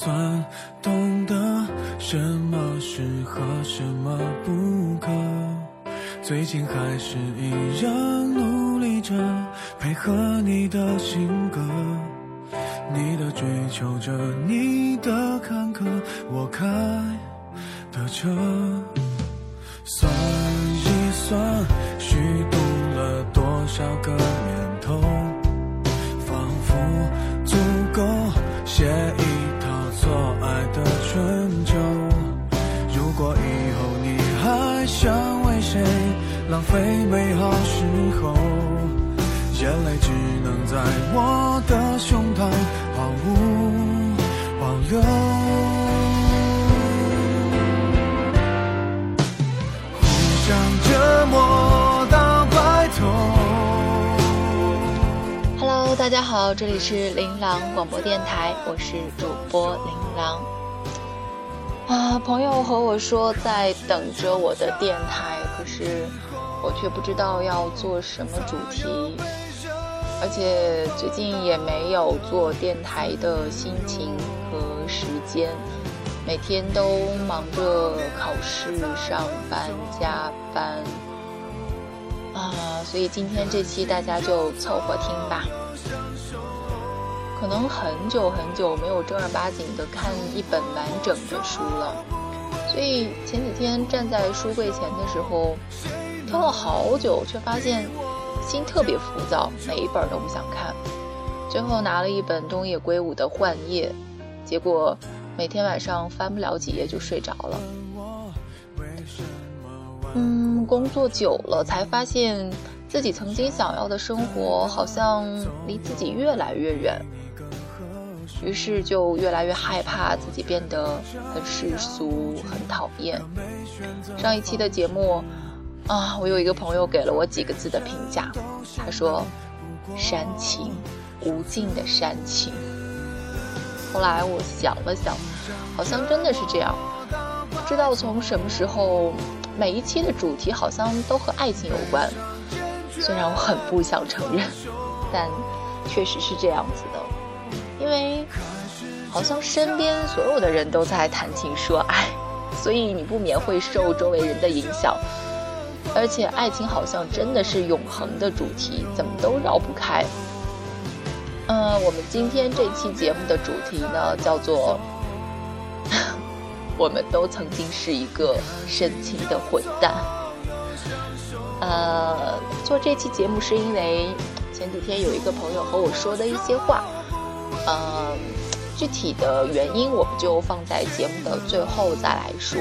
算懂得什么适合，什么不可。最近还是一样努力着配合你的性格，你的追求着，你的坎坷，我开的车。浪费美好时候，眼泪只能在我的胸膛毫无保留。互相折磨到白头。Hello，大家好，这里是琳琅广播电台，我是主播琳琅。啊，朋友和我说在等着我的电台，可是我却不知道要做什么主题，而且最近也没有做电台的心情和时间，每天都忙着考试、上班、加班。啊，所以今天这期大家就凑合听吧。可能很久很久没有正儿八经的看一本完整的书了，所以前几天站在书柜前的时候，挑了好久，却发现心特别浮躁，每一本都不想看。最后拿了一本东野圭吾的《幻夜》，结果每天晚上翻不了几页就睡着了。嗯，工作久了才发现自己曾经想要的生活好像离自己越来越远，于是就越来越害怕自己变得很世俗、很讨厌。上一期的节目啊，我有一个朋友给了我几个字的评价，他说：“煽情，无尽的煽情。”后来我想了想，好像真的是这样。不知道从什么时候。每一期的主题好像都和爱情有关，虽然我很不想承认，但确实是这样子的。因为好像身边所有的人都在谈情说爱，所以你不免会受周围人的影响。而且爱情好像真的是永恒的主题，怎么都绕不开。嗯，我们今天这期节目的主题呢，叫做。我们都曾经是一个深情的混蛋。呃，做这期节目是因为前几天有一个朋友和我说的一些话，呃，具体的原因我们就放在节目的最后再来说。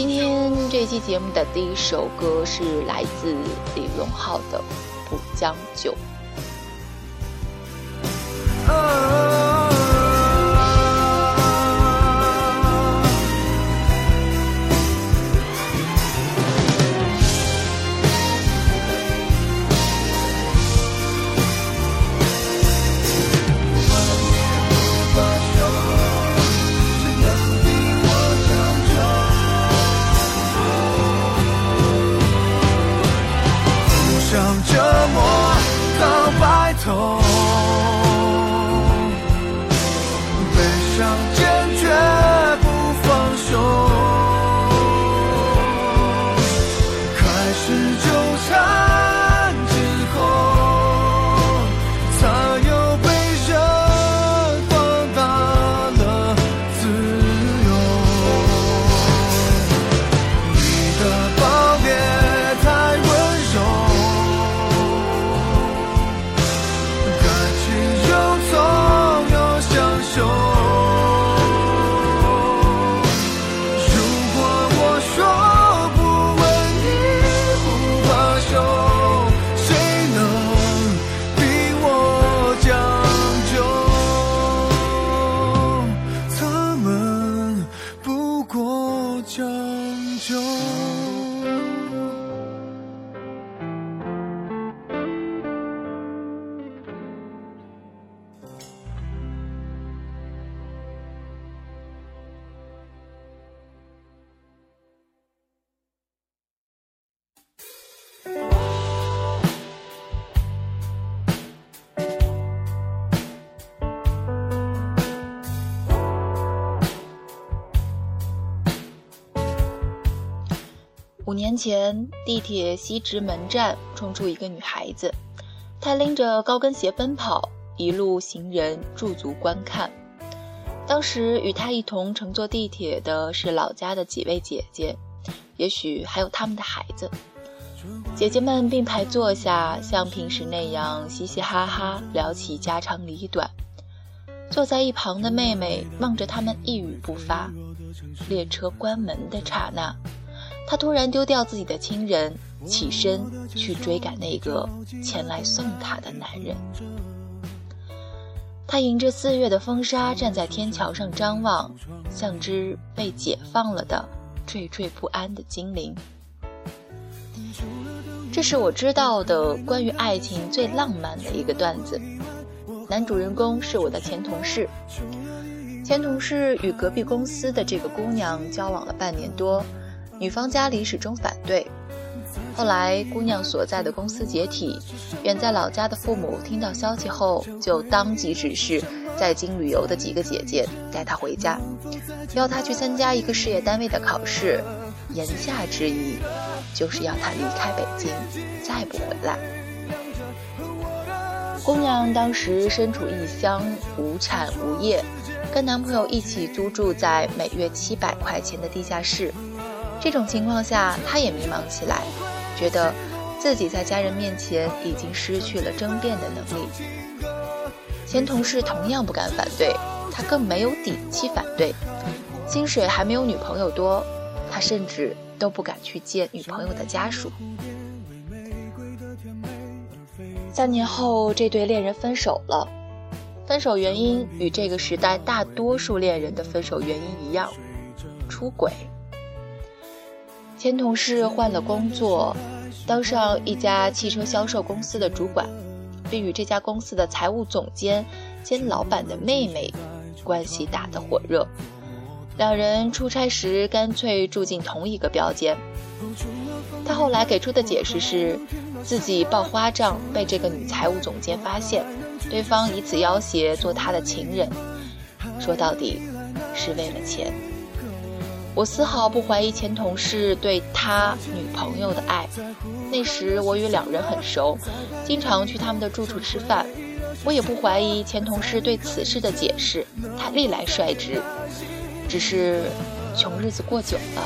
今天这期节目的第一首歌是来自李荣浩的《不将就》。感年前，地铁西直门站冲出一个女孩子，她拎着高跟鞋奔跑，一路行人驻足观看。当时与她一同乘坐地铁的是老家的几位姐姐，也许还有他们的孩子。姐姐们并排坐下，像平时那样嘻嘻哈哈聊起家长里短。坐在一旁的妹妹望着他们一语不发。列车关门的刹那。他突然丢掉自己的亲人，起身去追赶那个前来送他的男人。他迎着四月的风沙，站在天桥上张望，像只被解放了的惴惴不安的精灵。这是我知道的关于爱情最浪漫的一个段子。男主人公是我的前同事，前同事与隔壁公司的这个姑娘交往了半年多。女方家里始终反对，后来姑娘所在的公司解体，远在老家的父母听到消息后，就当即指示在京旅游的几个姐姐带她回家，要她去参加一个事业单位的考试，言下之意就是要她离开北京，再不回来。姑娘当时身处异乡，无产无业，跟男朋友一起租住在每月七百块钱的地下室。这种情况下，他也迷茫起来，觉得自己在家人面前已经失去了争辩的能力。前同事同样不敢反对，他更没有底气反对。薪水还没有女朋友多，他甚至都不敢去见女朋友的家属。三年后，这对恋人分手了。分手原因与这个时代大多数恋人的分手原因一样：出轨。前同事换了工作，当上一家汽车销售公司的主管，并与这家公司的财务总监兼老板的妹妹关系打得火热。两人出差时干脆住进同一个标间。他后来给出的解释是，自己报花账被这个女财务总监发现，对方以此要挟做他的情人，说到底是为了钱。我丝毫不怀疑前同事对他女朋友的爱。那时我与两人很熟，经常去他们的住处吃饭。我也不怀疑前同事对此事的解释，他历来率直。只是穷日子过久了，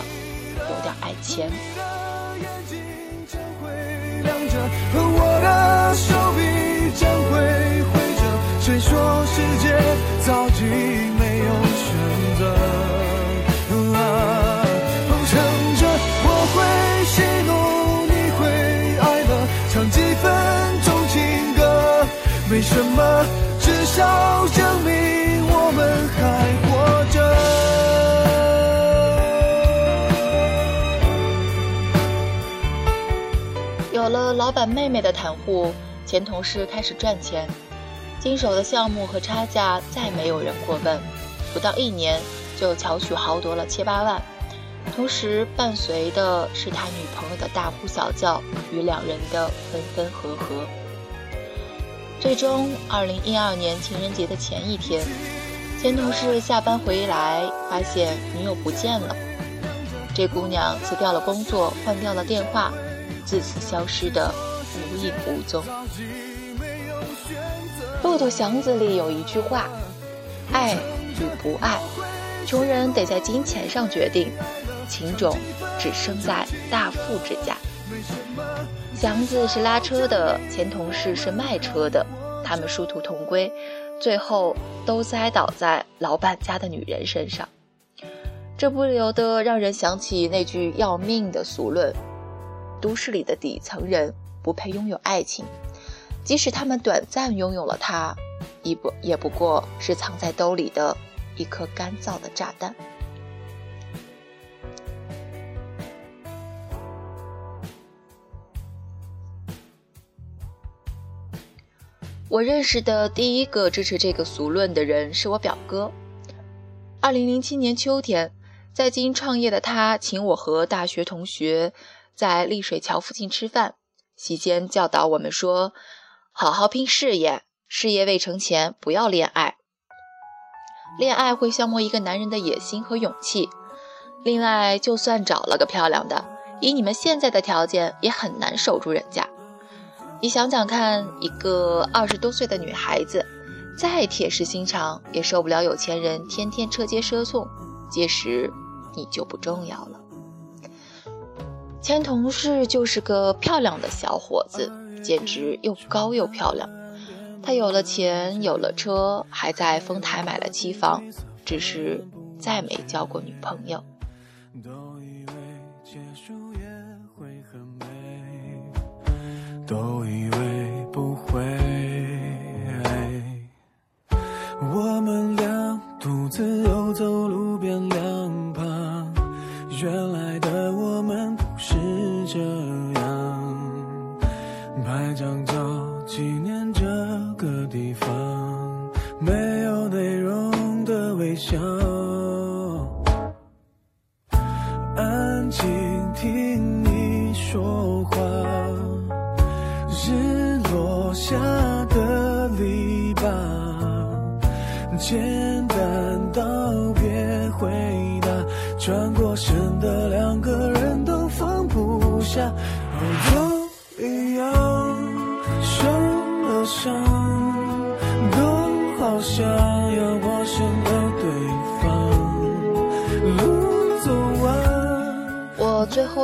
有点爱钱。谁说世界早已什么？至少证明我们还活着。有了老板妹妹的袒护，前同事开始赚钱，经手的项目和差价再没有人过问，不到一年就巧取豪夺了七八万，同时伴随的是他女朋友的大呼小叫与两人的分分合合。最终，二零一二年情人节的前一天，前同事下班回来，发现女友不见了。这姑娘辞掉了工作，换掉了电话，自此消失的无影无踪。骆驼祥子里有一句话：“爱与不爱，穷人得在金钱上决定，情种只生在大富之家。”祥子是拉车的，前同事是卖车的，他们殊途同归，最后都栽倒在老板家的女人身上。这不由得让人想起那句要命的俗论：都市里的底层人不配拥有爱情，即使他们短暂拥有了它，也不也不过是藏在兜里的一颗干燥的炸弹。我认识的第一个支持这个俗论的人是我表哥。二零零七年秋天，在京创业的他请我和大学同学在丽水桥附近吃饭，席间教导我们说：“好好拼事业，事业未成前不要恋爱。恋爱会消磨一个男人的野心和勇气。另外，就算找了个漂亮的，以你们现在的条件，也很难守住人家。你想想看，一个二十多岁的女孩子，再铁石心肠，也受不了有钱人天天车接车送。届时，你就不重要了。前同事就是个漂亮的小伙子，简直又高又漂亮。他有了钱，有了车，还在丰台买了期房，只是再没交过女朋友。都以为结束也会很美都以为不会，我们俩独自游走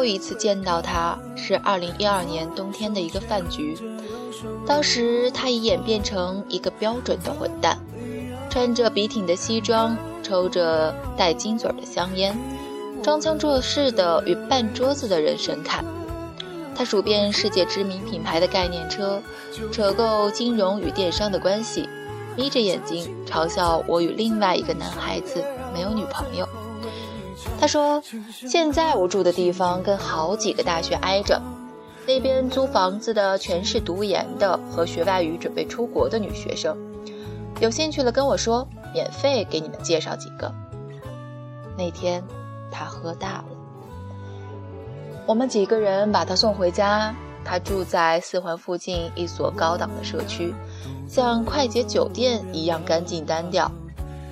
后一次见到他。是二零一二年冬天的一个饭局，当时他已演变成一个标准的混蛋，穿着笔挺的西装，抽着带金嘴的香烟，装腔作势的与半桌子的人神侃。他数遍世界知名品牌的概念车，扯够金融与电商的关系，眯着眼睛嘲笑我与另外一个男孩子没有女朋友。他说：“现在我住的地方跟好几个大学挨着，那边租房子的全是读研的和学外语准备出国的女学生。有兴趣了跟我说，免费给你们介绍几个。”那天他喝大了，我们几个人把他送回家。他住在四环附近一所高档的社区，像快捷酒店一样干净单调。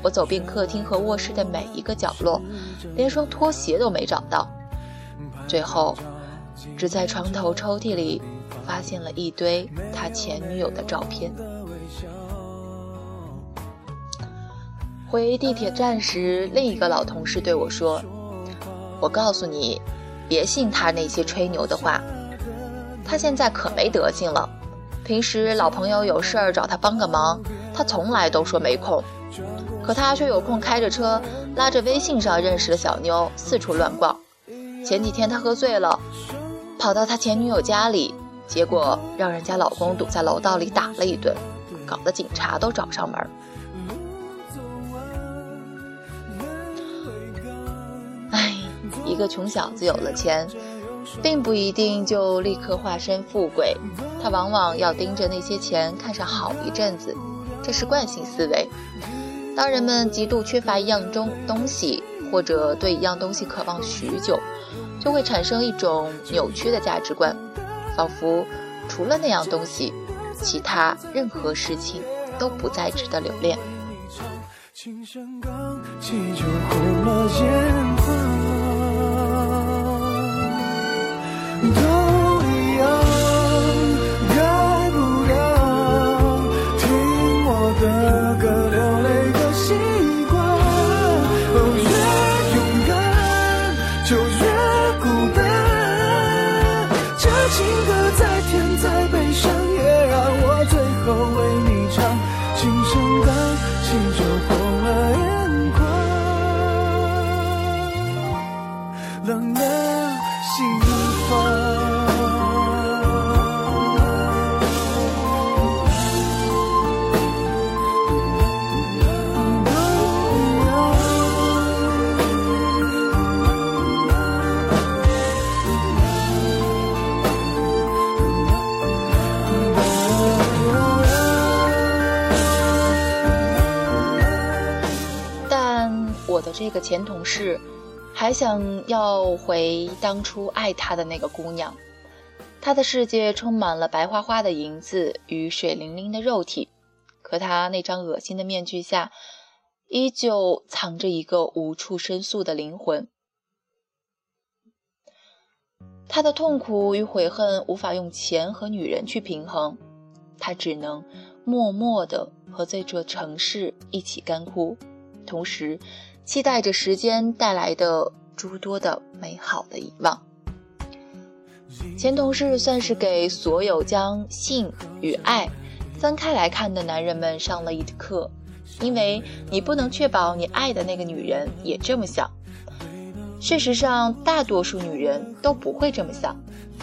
我走遍客厅和卧室的每一个角落，连双拖鞋都没找到。最后，只在床头抽屉里发现了一堆他前女友的照片。回地铁站时，另一个老同事对我说：“我告诉你，别信他那些吹牛的话。他现在可没德行了。平时老朋友有事儿找他帮个忙，他从来都说没空。”可他却有空开着车，拉着微信上认识的小妞四处乱逛。前几天他喝醉了，跑到他前女友家里，结果让人家老公堵在楼道里打了一顿，搞得警察都找上门。唉，一个穷小子有了钱，并不一定就立刻化身富贵，他往往要盯着那些钱看上好一阵子，这是惯性思维。当人们极度缺乏一样中东西，或者对一样东西渴望许久，就会产生一种扭曲的价值观，仿佛除了那样东西，其他任何事情都不再值得留恋。前同事还想要回当初爱他的那个姑娘，他的世界充满了白花花的银子与水灵灵的肉体，可他那张恶心的面具下，依旧藏着一个无处申诉的灵魂。他的痛苦与悔恨无法用钱和女人去平衡，他只能默默地和这座城市一起干枯，同时期待着时间带来的诸多的美好的遗忘。前同事算是给所有将性与爱分开来看的男人们上了一课，因为你不能确保你爱的那个女人也这么想。事实上，大多数女人都不会这么想，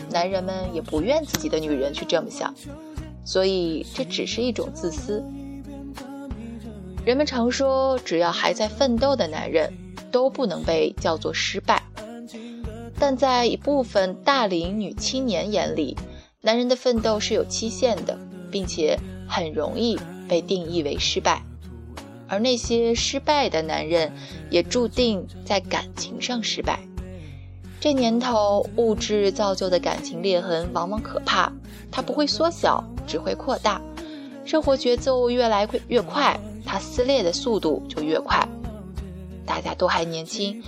男人们也不愿自己的女人去这么想，所以这只是一种自私。人们常说，只要还在奋斗的男人，都不能被叫做失败。但在一部分大龄女青年眼里，男人的奋斗是有期限的，并且很容易被定义为失败。而那些失败的男人，也注定在感情上失败。这年头，物质造就的感情裂痕往往可怕，它不会缩小，只会扩大。生活节奏越来越快，它撕裂的速度就越快。大家都还年轻，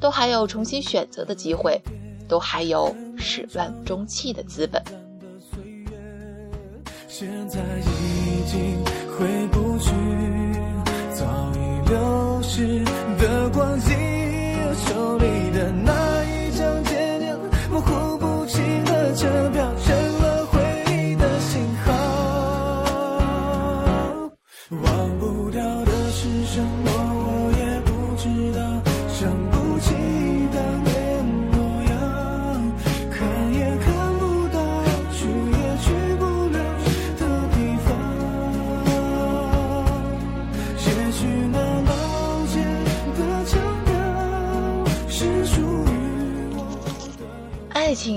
都还有重新选择的机会，都还有始乱终弃的资本。现在已经回不去。早已流逝的光景，手里的那一张渐渐模糊不清的车票，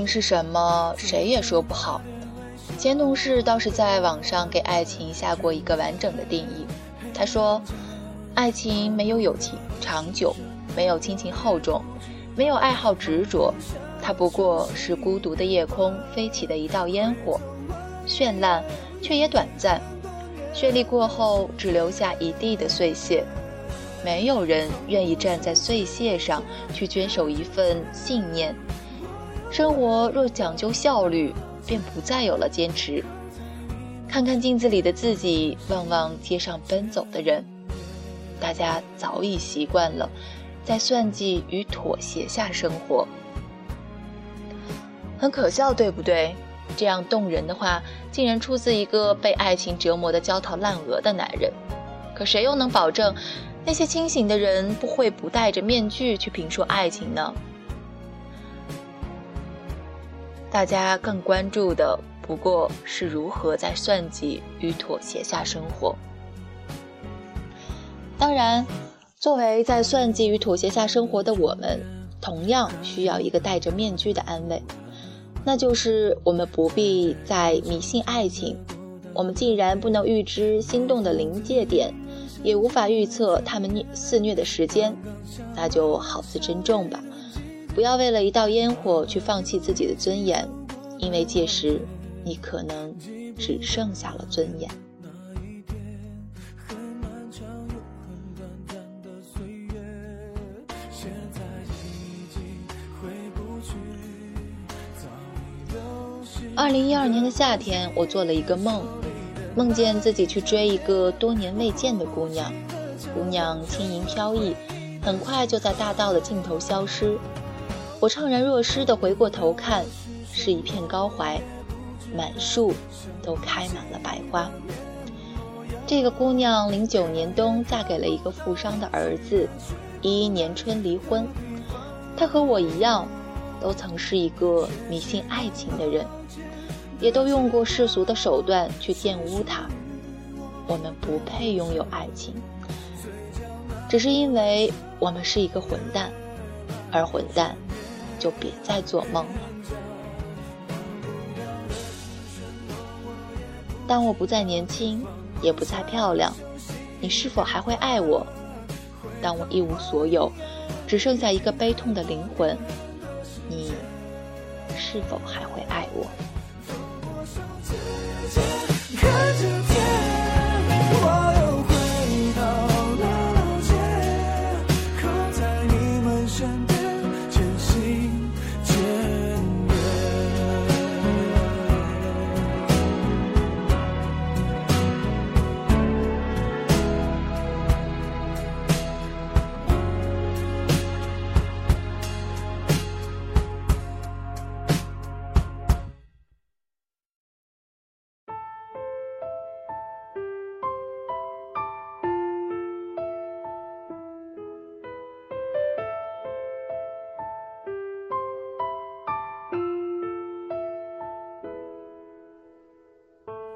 是什么？谁也说不好。前同事倒是在网上给爱情下过一个完整的定义。他说：“爱情没有友情长久，没有亲情厚重，没有爱好执着，它不过是孤独的夜空飞起的一道烟火，绚烂却也短暂。绚丽过后，只留下一地的碎屑。没有人愿意站在碎屑上去坚守一份信念。生活若讲究效率，便不再有了坚持。看看镜子里的自己，望望街上奔走的人，大家早已习惯了在算计与妥协下生活。很可笑，对不对？这样动人的话，竟然出自一个被爱情折磨得焦头烂额的男人。可谁又能保证那些清醒的人不会不戴着面具去评说爱情呢？大家更关注的不过是如何在算计与妥协下生活。当然，作为在算计与妥协下生活的我们，同样需要一个戴着面具的安慰。那就是我们不必再迷信爱情。我们既然不能预知心动的临界点，也无法预测他们虐肆虐的时间，那就好自珍重吧。不要为了一道烟火去放弃自己的尊严，因为届时你可能只剩下了尊严。二零一二年的夏天，我做了一个梦，梦见自己去追一个多年未见的姑娘。姑娘轻盈飘逸，很快就在大道的尽头消失。我怅然若失地回过头看，是一片高槐，满树都开满了白花。这个姑娘零九年冬嫁给了一个富商的儿子，一一年春离婚。她和我一样，都曾是一个迷信爱情的人。也都用过世俗的手段去玷污它。我们不配拥有爱情，只是因为我们是一个混蛋，而混蛋就别再做梦了。当我不再年轻，也不再漂亮，你是否还会爱我？当我一无所有，只剩下一个悲痛的灵魂，你是否还会爱我？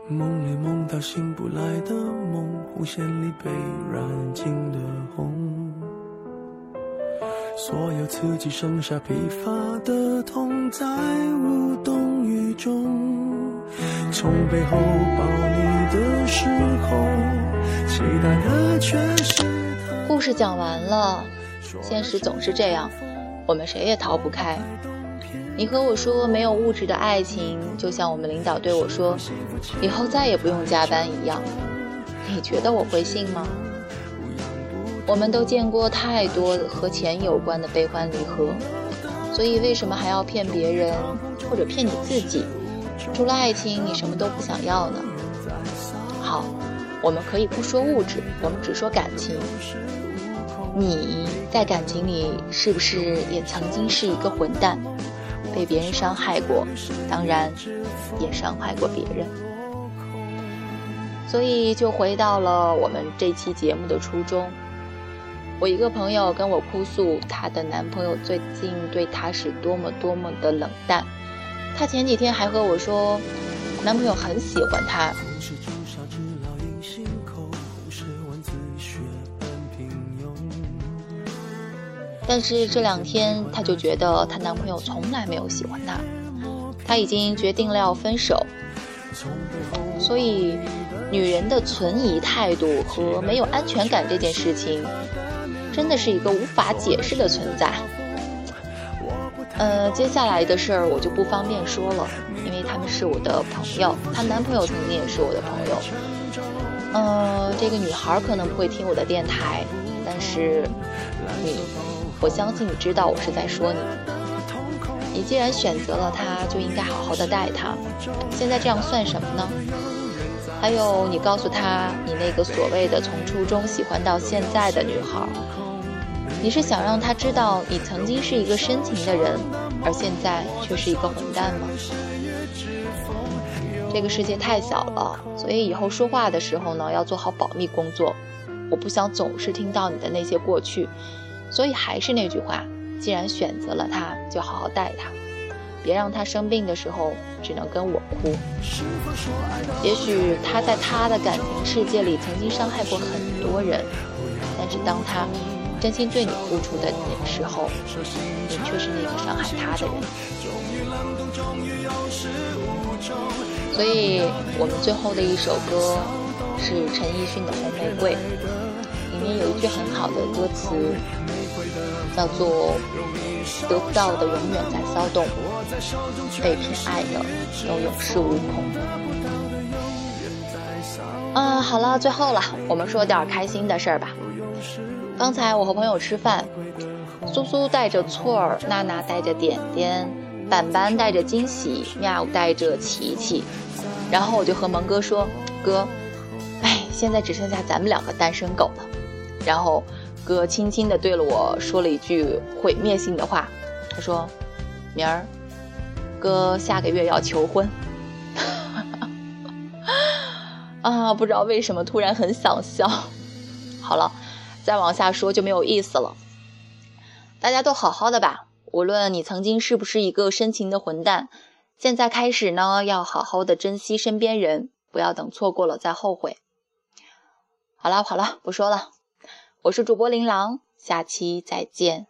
梦里梦到醒不来的梦，红线里被染尽的红。所有刺激剩下疲乏的痛，在无动于衷。从背后抱你的时候，期待的却是他。故事讲完了，现实总是这样，我们谁也逃不开。你和我说没有物质的爱情，就像我们领导对我说以后再也不用加班一样。你觉得我会信吗？我们都见过太多和钱有关的悲欢离合，所以为什么还要骗别人或者骗你自己？除了爱情，你什么都不想要呢？好，我们可以不说物质，我们只说感情。你在感情里是不是也曾经是一个混蛋？被别人伤害过，当然也伤害过别人，所以就回到了我们这期节目的初衷。我一个朋友跟我哭诉，她的男朋友最近对她是多么多么的冷淡。她前几天还和我说，男朋友很喜欢她。但是这两天，她就觉得她男朋友从来没有喜欢她，她已经决定了要分手。所以，女人的存疑态度和没有安全感这件事情，真的是一个无法解释的存在。呃，接下来的事儿我就不方便说了，因为他们是我的朋友，她男朋友曾经也是我的朋友。呃，这个女孩可能不会听我的电台，但是你。我相信你知道我是在说你。你既然选择了他，就应该好好的待他。现在这样算什么呢？还有，你告诉他，你那个所谓的从初中喜欢到现在的女孩，你是想让他知道你曾经是一个深情的人，而现在却是一个混蛋吗？这个世界太小了，所以以后说话的时候呢，要做好保密工作。我不想总是听到你的那些过去。所以还是那句话，既然选择了他，就好好待他，别让他生病的时候只能跟我哭。也许他在他的感情世界里曾经伤害过很多人，但是当他真心对你付出的时候，你却是那个伤害他的人。所以我们最后的一首歌是陈奕迅的《红玫瑰》，里面有一句很好的歌词。叫做得不到的永远在骚动，被偏爱的都有恃无恐。啊，好了，最后了，我们说点开心的事儿吧。刚才我和朋友吃饭，苏苏带着错儿，娜娜带着点点，板板带着惊喜，妙带着琪琪，然后我就和蒙哥说：“哥，哎，现在只剩下咱们两个单身狗了。”然后。哥轻轻地对了我说了一句毁灭性的话，他说：“明儿，哥下个月要求婚。”啊，不知道为什么突然很想笑。好了，再往下说就没有意思了。大家都好好的吧，无论你曾经是不是一个深情的混蛋，现在开始呢，要好好的珍惜身边人，不要等错过了再后悔。好了好了，不说了。我是主播琳琅，下期再见。